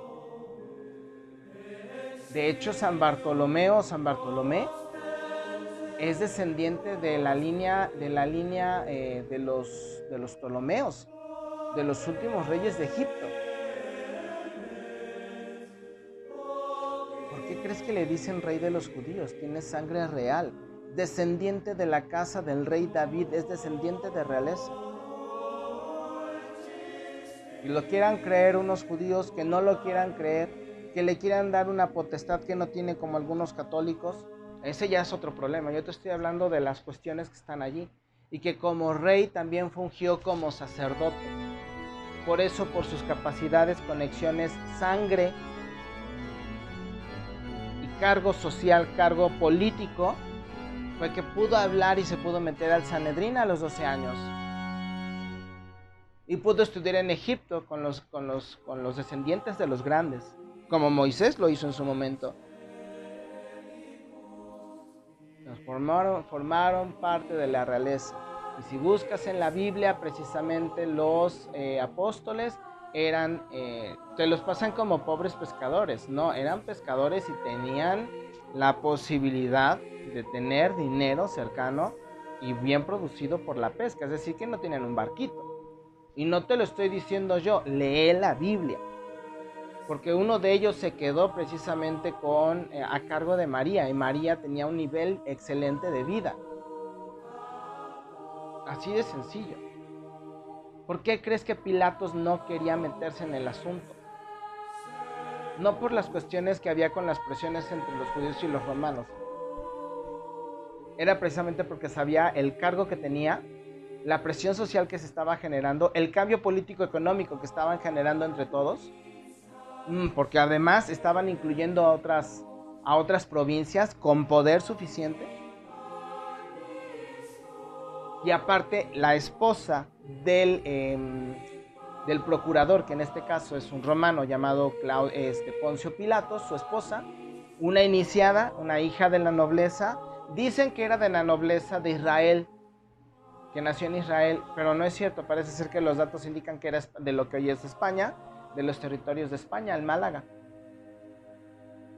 S1: De hecho, San Bartolomeo, San Bartolomé, es descendiente de la línea, de, la línea eh, los, de los Ptolomeos, de los últimos reyes de Egipto. ¿Por qué crees que le dicen rey de los judíos? Tiene sangre real, descendiente de la casa del rey David, es descendiente de realeza. Y lo quieran creer unos judíos que no lo quieran creer, que le quieran dar una potestad que no tiene como algunos católicos, ese ya es otro problema. Yo te estoy hablando de las cuestiones que están allí. Y que como rey también fungió como sacerdote. Por eso, por sus capacidades, conexiones, sangre y cargo social, cargo político, fue que pudo hablar y se pudo meter al Sanedrín a los 12 años. Y pudo estudiar en Egipto con los, con los, con los descendientes de los grandes, como Moisés lo hizo en su momento formaron, formaron parte de la realeza. Y si buscas en la Biblia, precisamente los eh, apóstoles eran, eh, te los pasan como pobres pescadores, no, eran pescadores y tenían la posibilidad de tener dinero cercano y bien producido por la pesca, es decir, que no tienen un barquito. Y no te lo estoy diciendo yo, lee la Biblia porque uno de ellos se quedó precisamente con, eh, a cargo de María y María tenía un nivel excelente de vida. Así de sencillo. ¿Por qué crees que Pilatos no quería meterse en el asunto? No por las cuestiones que había con las presiones entre los judíos y los romanos. Era precisamente porque sabía el cargo que tenía, la presión social que se estaba generando, el cambio político económico que estaban generando entre todos Mm, porque además estaban incluyendo a otras, a otras provincias con poder suficiente. Y aparte, la esposa del, em, del procurador, que en este caso es un romano llamado este, Poncio Pilatos, su esposa, una iniciada, una hija de la nobleza, dicen que era de la nobleza de Israel, que nació en Israel, pero no es cierto, parece ser que los datos indican que era de lo que hoy es España, de los territorios de España, el Málaga.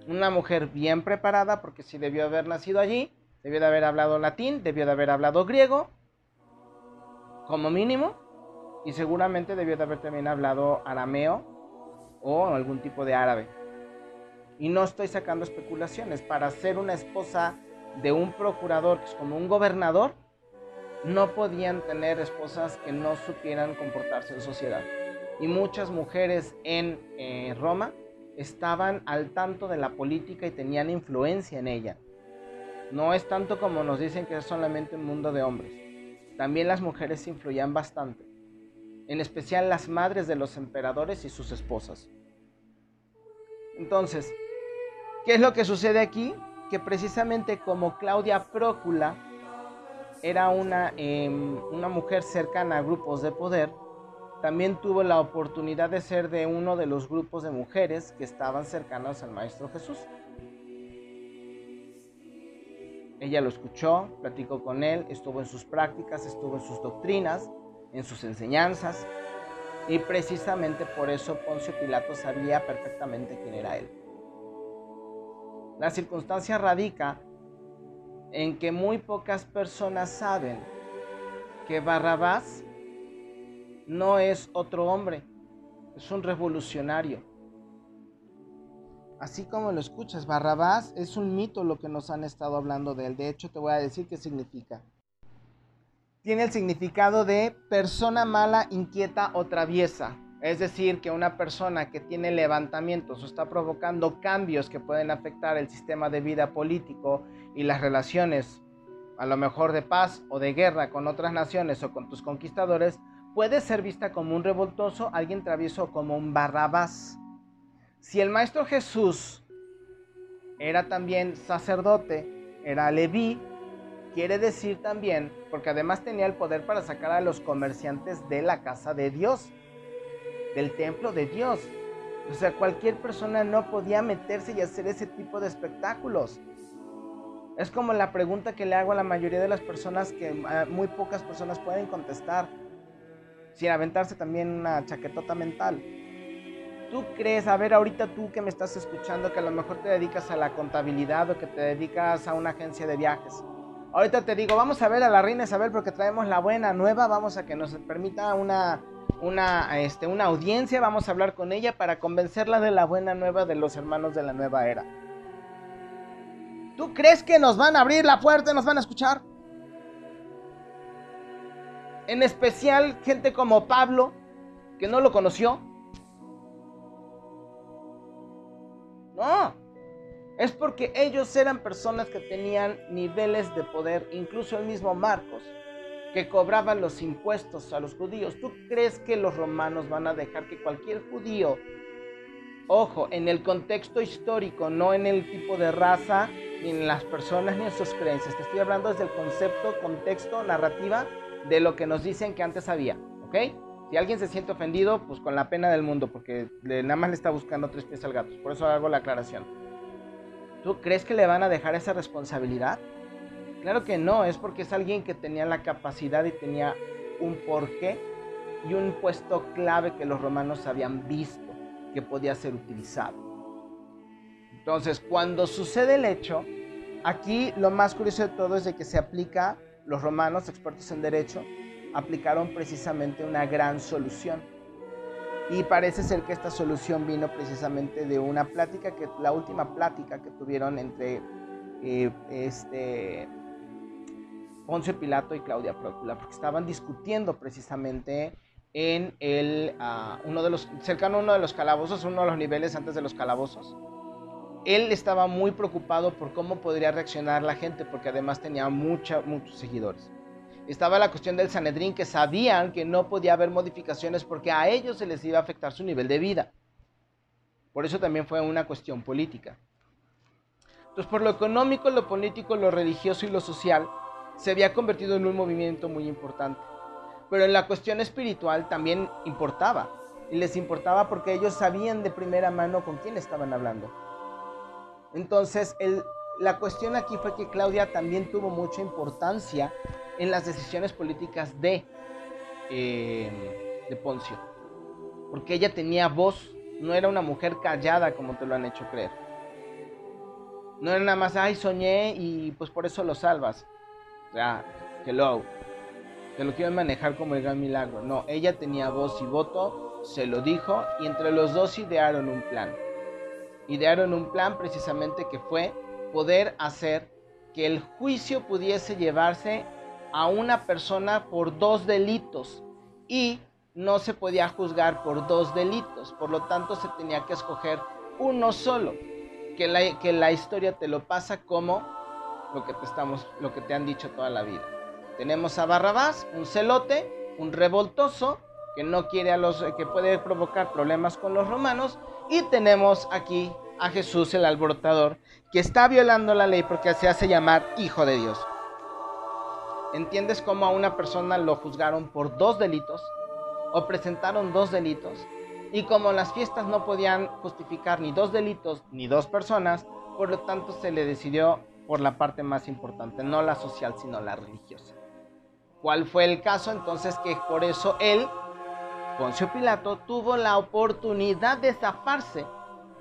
S1: Una mujer bien preparada, porque si debió haber nacido allí, debió de haber hablado latín, debió de haber hablado griego, como mínimo, y seguramente debió de haber también hablado arameo o algún tipo de árabe. Y no estoy sacando especulaciones. Para ser una esposa de un procurador, que es como un gobernador, no podían tener esposas que no supieran comportarse en sociedad y muchas mujeres en eh, Roma estaban al tanto de la política y tenían influencia en ella. No es tanto como nos dicen que es solamente un mundo de hombres. También las mujeres influían bastante, en especial las madres de los emperadores y sus esposas. Entonces, ¿qué es lo que sucede aquí? Que precisamente como Claudia Prócula era una, em, una mujer cercana a grupos de poder, también tuvo la oportunidad de ser de uno de los grupos de mujeres que estaban cercanos al Maestro Jesús. Ella lo escuchó, platicó con él, estuvo en sus prácticas, estuvo en sus doctrinas, en sus enseñanzas, y precisamente por eso Poncio Pilato sabía perfectamente quién era él. La circunstancia radica en que muy pocas personas saben que Barrabás no es otro hombre, es un revolucionario. Así como lo escuchas, Barrabás es un mito lo que nos han estado hablando de él. De hecho, te voy a decir qué significa. Tiene el significado de persona mala, inquieta o traviesa. Es decir, que una persona que tiene levantamientos o está provocando cambios que pueden afectar el sistema de vida político y las relaciones, a lo mejor de paz o de guerra con otras naciones o con tus conquistadores, puede ser vista como un revoltoso, alguien travieso como un barrabás. Si el Maestro Jesús era también sacerdote, era leví, quiere decir también, porque además tenía el poder para sacar a los comerciantes de la casa de Dios, del templo de Dios. O sea, cualquier persona no podía meterse y hacer ese tipo de espectáculos. Es como la pregunta que le hago a la mayoría de las personas que ah, muy pocas personas pueden contestar. sin aventarse también una chaquetota mental. ¿Tú crees, a ver, ahorita tú que me estás escuchando, que a lo mejor te dedicas a la contabilidad o que te dedicas a una agencia de viajes? Ahorita te digo, vamos a ver a la reina Isabel porque traemos la buena nueva, vamos a que nos permita una, una, este, una audiencia, vamos a hablar con ella para convencerla de la buena nueva de los hermanos de la nueva era. ¿Tú crees que nos van a abrir la puerta y nos van a escuchar? En especial gente como Pablo, que no lo conoció. No, es porque ellos eran personas que tenían niveles de poder, incluso el mismo Marcos, que cobraban los impuestos a los judíos. ¿Tú crees que los romanos van a dejar que cualquier judío, ojo, en el contexto histórico, no en el tipo de raza, ni en las personas, ni en sus creencias, te estoy hablando desde el concepto, contexto, narrativa de lo que nos dicen que antes había, ¿ok? Si alguien se siente ofendido, pues con la pena del mundo, porque nada más le está buscando tres pies al gato. Por eso hago la aclaración. ¿Tú crees que le van a dejar esa responsabilidad? Claro que no, es porque es alguien que tenía la capacidad y tenía un porqué y un puesto clave que los romanos habían visto que podía ser utilizado. Entonces, cuando sucede el hecho, aquí lo más curioso de todo es de que se aplica, los romanos, expertos en derecho, aplicaron precisamente una gran solución y parece ser que esta solución vino precisamente de una plática, que la última plática que tuvieron entre eh, este, Poncio Pilato y Claudia Prócula, porque estaban discutiendo precisamente en el, ah, uno de los, cercano a uno de los calabozos, uno de los niveles antes de los calabozos. Él estaba muy preocupado por cómo podría reaccionar la gente, porque además tenía mucha, muchos seguidores estaba la cuestión del Sanedrín, que sabían que no podía haber modificaciones porque a ellos se les iba a afectar su nivel de vida. Por eso también fue una cuestión política. Entonces, por lo económico, lo político, lo religioso y lo social, se había convertido en un movimiento muy importante. Pero en la cuestión espiritual también importaba. Y les importaba porque ellos sabían de primera mano con quién estaban hablando. Entonces, la cuestión aquí fue que Claudia también tuvo mucha importancia en las decisiones políticas de, eh, de Poncio. Porque ella tenía voz, no era una mujer callada como te lo han hecho creer. No era nada más, ay, soñé y pues por eso lo salvas. O sea, hello. Te lo quiero manejar como el gran milagro. No, ella tenía voz y voto, se lo dijo y entre los dos idearon un plan. Idearon un plan precisamente que fue poder hacer que el juicio pudiese llevarse a una persona por dos delitos y no se podía juzgar por dos delitos, por lo tanto se tenía que escoger uno solo, que la, que la historia te lo pasa como lo que te, estamos, lo que te han dicho toda la vida. Tenemos a Barrabás, un celote, un revoltoso, que no quiere a los, que puede provocar problemas con los romanos, y tenemos aquí a Jesús el alborotador, que está violando la ley porque se hace llamar hijo de Dios. ¿Entiendes cómo a una persona lo juzgaron por dos delitos o presentaron dos delitos? Y como las fiestas no podían justificar ni dos delitos ni dos personas, por lo tanto se le decidió por la parte más importante, no la social, sino la religiosa. ¿Cuál fue el caso? Entonces que por eso él, Poncio Pilato, tuvo la oportunidad de zafarse,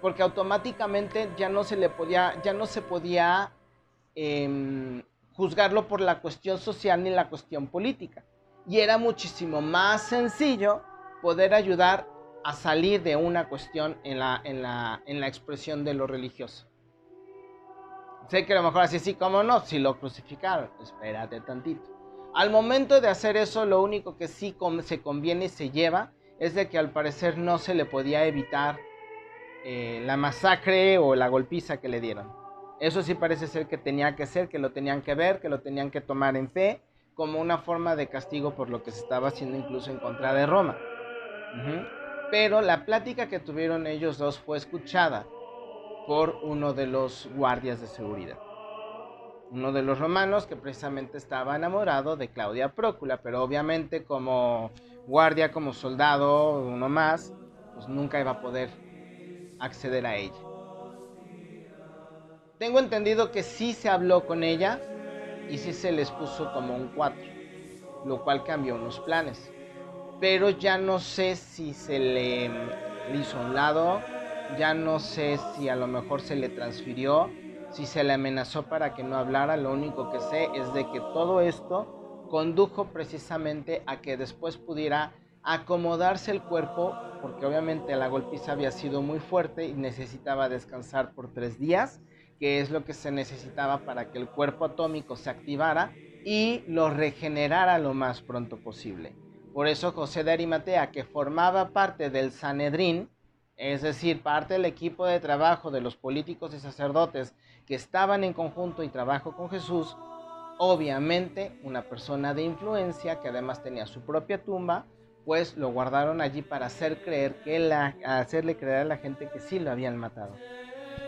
S1: porque automáticamente ya no se le podía, ya no se podía em, juzgarlo por la cuestión social ni la cuestión política. Y era muchísimo más sencillo poder ayudar a salir de una cuestión en la, en la, en la expresión de lo religioso. Sé que a lo mejor así, sí, como no, si lo crucificaron, espérate tantito. Al momento de hacer eso, lo único que sí se conviene y se lleva es de que al parecer no se le podía evitar eh, la masacre o la golpiza que le dieron. Eso sí parece ser que tenía que ser, que lo tenían que ver, que lo tenían que tomar en fe, como una forma de castigo por lo que se estaba haciendo incluso en contra de Roma. Pero la plática que tuvieron ellos dos fue escuchada por uno de los guardias de seguridad. Uno de los romanos que precisamente estaba enamorado de Claudia Prócula, pero obviamente como guardia, como soldado, uno más, pues nunca iba a poder acceder a ella. Tengo entendido que sí se habló con ella y sí se les puso como un 4, lo cual cambió unos planes. pero ya no sé si se le, hizo a un lado, ya no sé si a lo mejor se le transfirió, si se le amenazó para que no hablara, lo único que sé es de que todo esto condujo precisamente a que después pudiera acomodarse el cuerpo, porque obviamente la golpiza había sido muy fuerte y necesitaba descansar por tres días, que es lo que se necesitaba para que el cuerpo atómico se activara y lo regenerara lo más pronto posible. Por eso José de Arimatea, que formaba parte del Sanedrín, es decir, parte del equipo de trabajo de los políticos y sacerdotes que estaban en conjunto y trabajo con Jesús, obviamente una persona de influencia que además tenía su propia tumba, pues lo guardaron allí para hacer creer que la, hacerle creer a la gente que sí lo habían matado.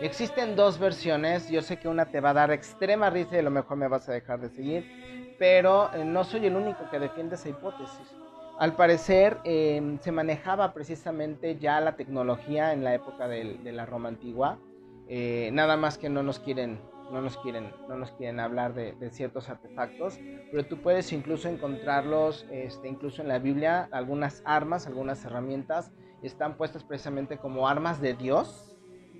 S1: Existen dos versiones, yo sé que una te va a dar extrema risa y a lo mejor me vas a dejar de seguir, pero eh, no soy el único que defiende esa hipótesis. Al parecer em, se manejaba precisamente ya la tecnología en la época de, la Roma antigua, eh, nada más que no nos quieren no nos quieren, no nos quieren hablar de, ciertos artefactos, pero tú puedes incluso encontrarlos, este, incluso en la Biblia, algunas armas, algunas herramientas están puestas precisamente como armas de Dios,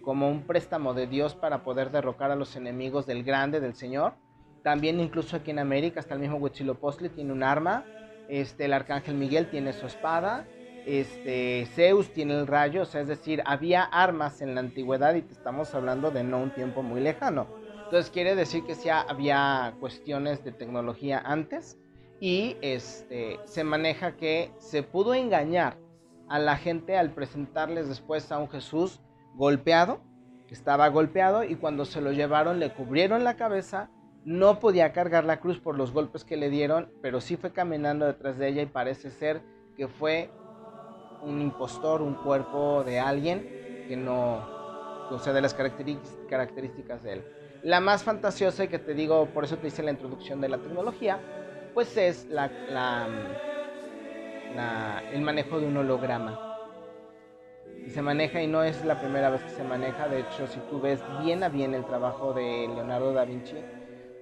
S1: como un préstamo de Dios para poder derrocar a los enemigos del grande, del Señor. También incluso aquí en América, hasta el mismo Huitzilopochtli tiene un arma, este, el arcángel Miguel tiene su espada, este, Zeus tiene el rayo, o sea, es decir, había armas en la antigüedad y te estamos hablando de no un tiempo muy lejano. Entonces quiere decir que sí había cuestiones de tecnología antes y este, se maneja que se pudo engañar a la gente al presentarles después a un Jesús golpeado, estaba golpeado y cuando se lo llevaron le cubrieron la cabeza, no podía cargar la cruz por los golpes que le dieron, pero sí fue caminando detrás de ella y parece ser que fue un impostor, un cuerpo de alguien que no, o sea, de las características de él. La más fantasiosa y que te digo, por eso te hice la introducción de la tecnología, pues es el manejo de un holograma. Y se maneja y no es la primera vez que se maneja, de hecho si tú ves bien a bien el trabajo de Leonardo da Vinci,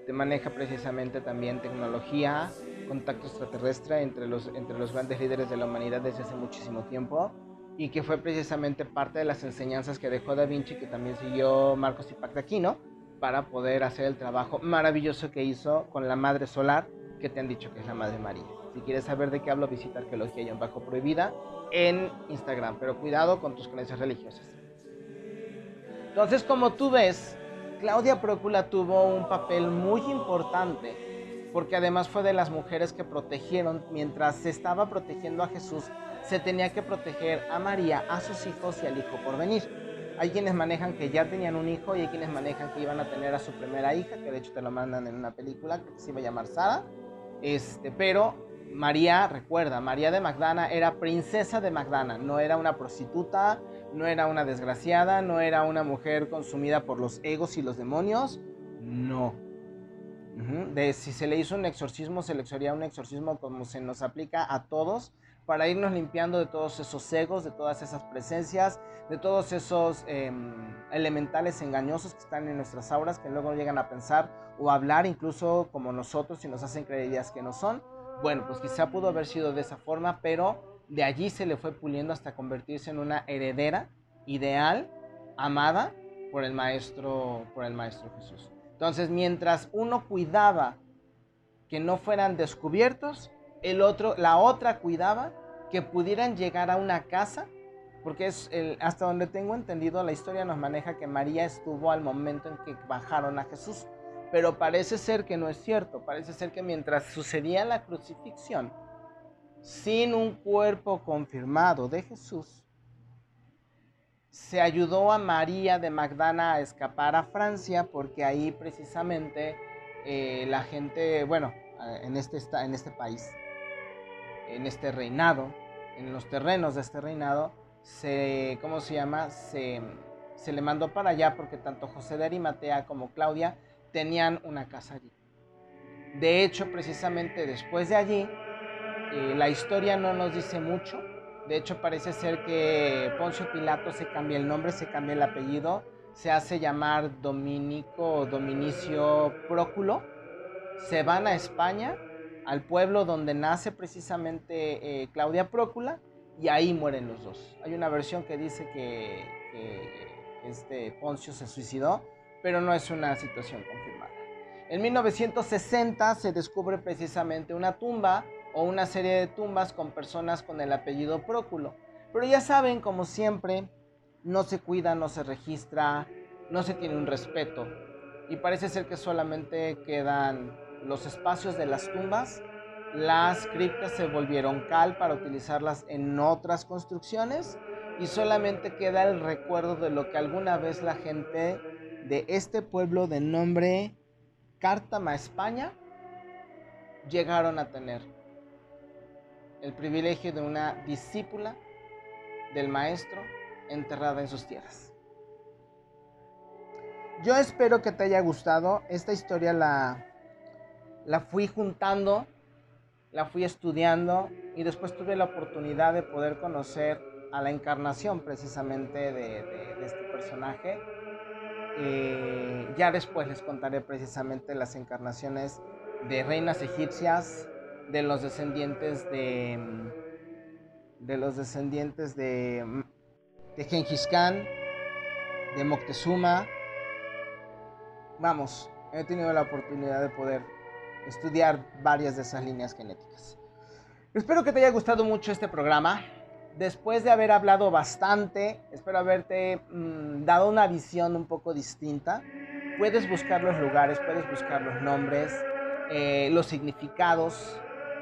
S1: te maneja precisamente también tecnología, contacto extraterrestre entre los, entre los grandes líderes de la humanidad desde hace muchísimo tiempo y que fue precisamente parte de las enseñanzas que dejó Da Vinci, que también siguió Marcos y Pactaquino, para poder hacer el trabajo maravilloso que hizo con la Madre Solar, que te han dicho que es la Madre María. Si quieres saber de qué hablo, visita Arqueología y Bajo Prohibida en Instagram, pero cuidado con tus creencias religiosas. Entonces, como tú ves, Claudia Procula tuvo un papel muy importante, porque además fue de las mujeres que protegieron, mientras se estaba protegiendo a Jesús, se tenía que proteger a María, a sus hijos y al hijo por venir. Hay quienes manejan que ya tenían un hijo y hay quienes manejan que iban a tener a su primera hija, que de hecho te lo mandan en una película que se iba a llamar Sara. Este, pero María, recuerda, María de Magdana era princesa de Magdana, no era una prostituta, no era una desgraciada, no era una mujer consumida por los egos y los demonios, no. Si se le hizo un exorcismo, se le haría un exorcismo como se nos aplica a todos, para irnos limpiando de todos esos egos, de todas esas presencias, de todos esos em, elementales engañosos que están en nuestras auras, que luego llegan a pensar o hablar incluso como nosotros y nos hacen creer que no son. Bueno, pues quizá pudo haber sido de esa forma, pero de allí se le fue puliendo hasta convertirse en una heredera ideal, amada por el maestro, por el maestro Jesús. Entonces, mientras uno cuidaba que no fueran descubiertos, el otro, la otra cuidaba que pudieran llegar a una casa, porque es hasta donde tengo entendido la historia nos maneja que María estuvo al momento en que bajaron a Jesús, pero parece ser que no es cierto, parece ser que mientras sucedía la crucifixión, sin un cuerpo confirmado de Jesús, se ayudó a María de Magdana a escapar a Francia porque ahí precisamente eh, la gente, bueno, en este, en este país, en este reinado, en los terrenos de este reinado, se, ¿cómo se llama? Se, le mandó para allá porque tanto José de Arimatea como Claudia tenían una casa allí. De hecho, precisamente después de allí, eh, la historia no nos dice mucho. De hecho, parece ser que Poncio Pilato se cambia el nombre, se cambia el apellido, se hace llamar Dominico o Dominicio Próculo. Se van a España al pueblo donde nace precisamente eh, Claudia Prócula y ahí mueren los dos. Hay una versión que dice que, que este Poncio se suicidó, pero no es una situación confirmada. En 1960 se descubre precisamente una tumba o una serie de tumbas con personas con el apellido Próculo. Pero ya saben, como siempre, no se cuida, no se registra, no se tiene un respeto. Y parece ser que solamente quedan los espacios de las tumbas. Las criptas se volvieron cal para utilizarlas en otras construcciones y solamente queda el recuerdo de lo que alguna vez la gente de este pueblo de nombre Cártama, España, llegaron a tener el privilegio de una discípula del maestro enterrada en sus tierras. Yo espero que te haya gustado. Esta historia la, la fui juntando, la fui estudiando y después tuve la oportunidad de poder conocer a la encarnación precisamente de, este personaje. Eh, ya después les contaré precisamente las encarnaciones de reinas egipcias, de los descendientes de, de los descendientes de, de Genghis Khan, de Moctezuma, vamos, he tenido la oportunidad de poder estudiar varias de esas líneas genéticas. Espero que te haya gustado mucho este programa. Después de haber hablado bastante, espero haberte mm, dado una visión un poco distinta. Puedes buscar los lugares, puedes buscar los nombres, eh, los significados,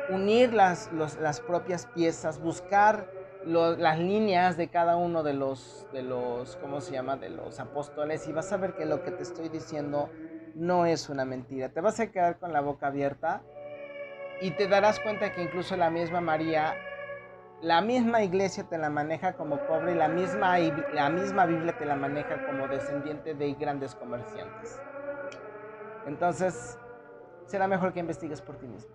S1: unir las, las propias piezas, buscar las líneas de cada uno de los, de los, ¿cómo se llama? De los apóstoles y vas a ver que lo que te estoy diciendo no es una mentira. Te vas a quedar con la boca abierta y te darás cuenta que incluso la misma María, la misma iglesia te la maneja como pobre y la misma, la misma Biblia te la maneja como descendiente de grandes comerciantes. Entonces, será mejor que investigues por ti mismo.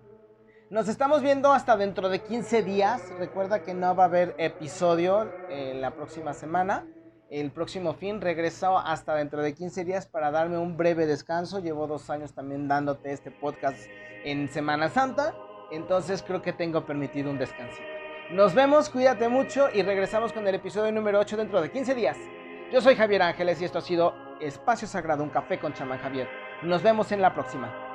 S1: Nos estamos viendo hasta dentro de 15 días. Recuerda que no va a haber episodio en la próxima semana. El próximo fin regreso hasta dentro de 15 días para darme un breve descanso. Llevo dos años también dándote este podcast en Semana Santa. Entonces creo que tengo permitido un descansito. Nos vemos, cuídate mucho y regresamos con el episodio número 8 dentro de 15 días. Yo soy Javier Ángeles y esto ha sido Espacio Sagrado, un café con chamán Javier. Nos vemos en la próxima.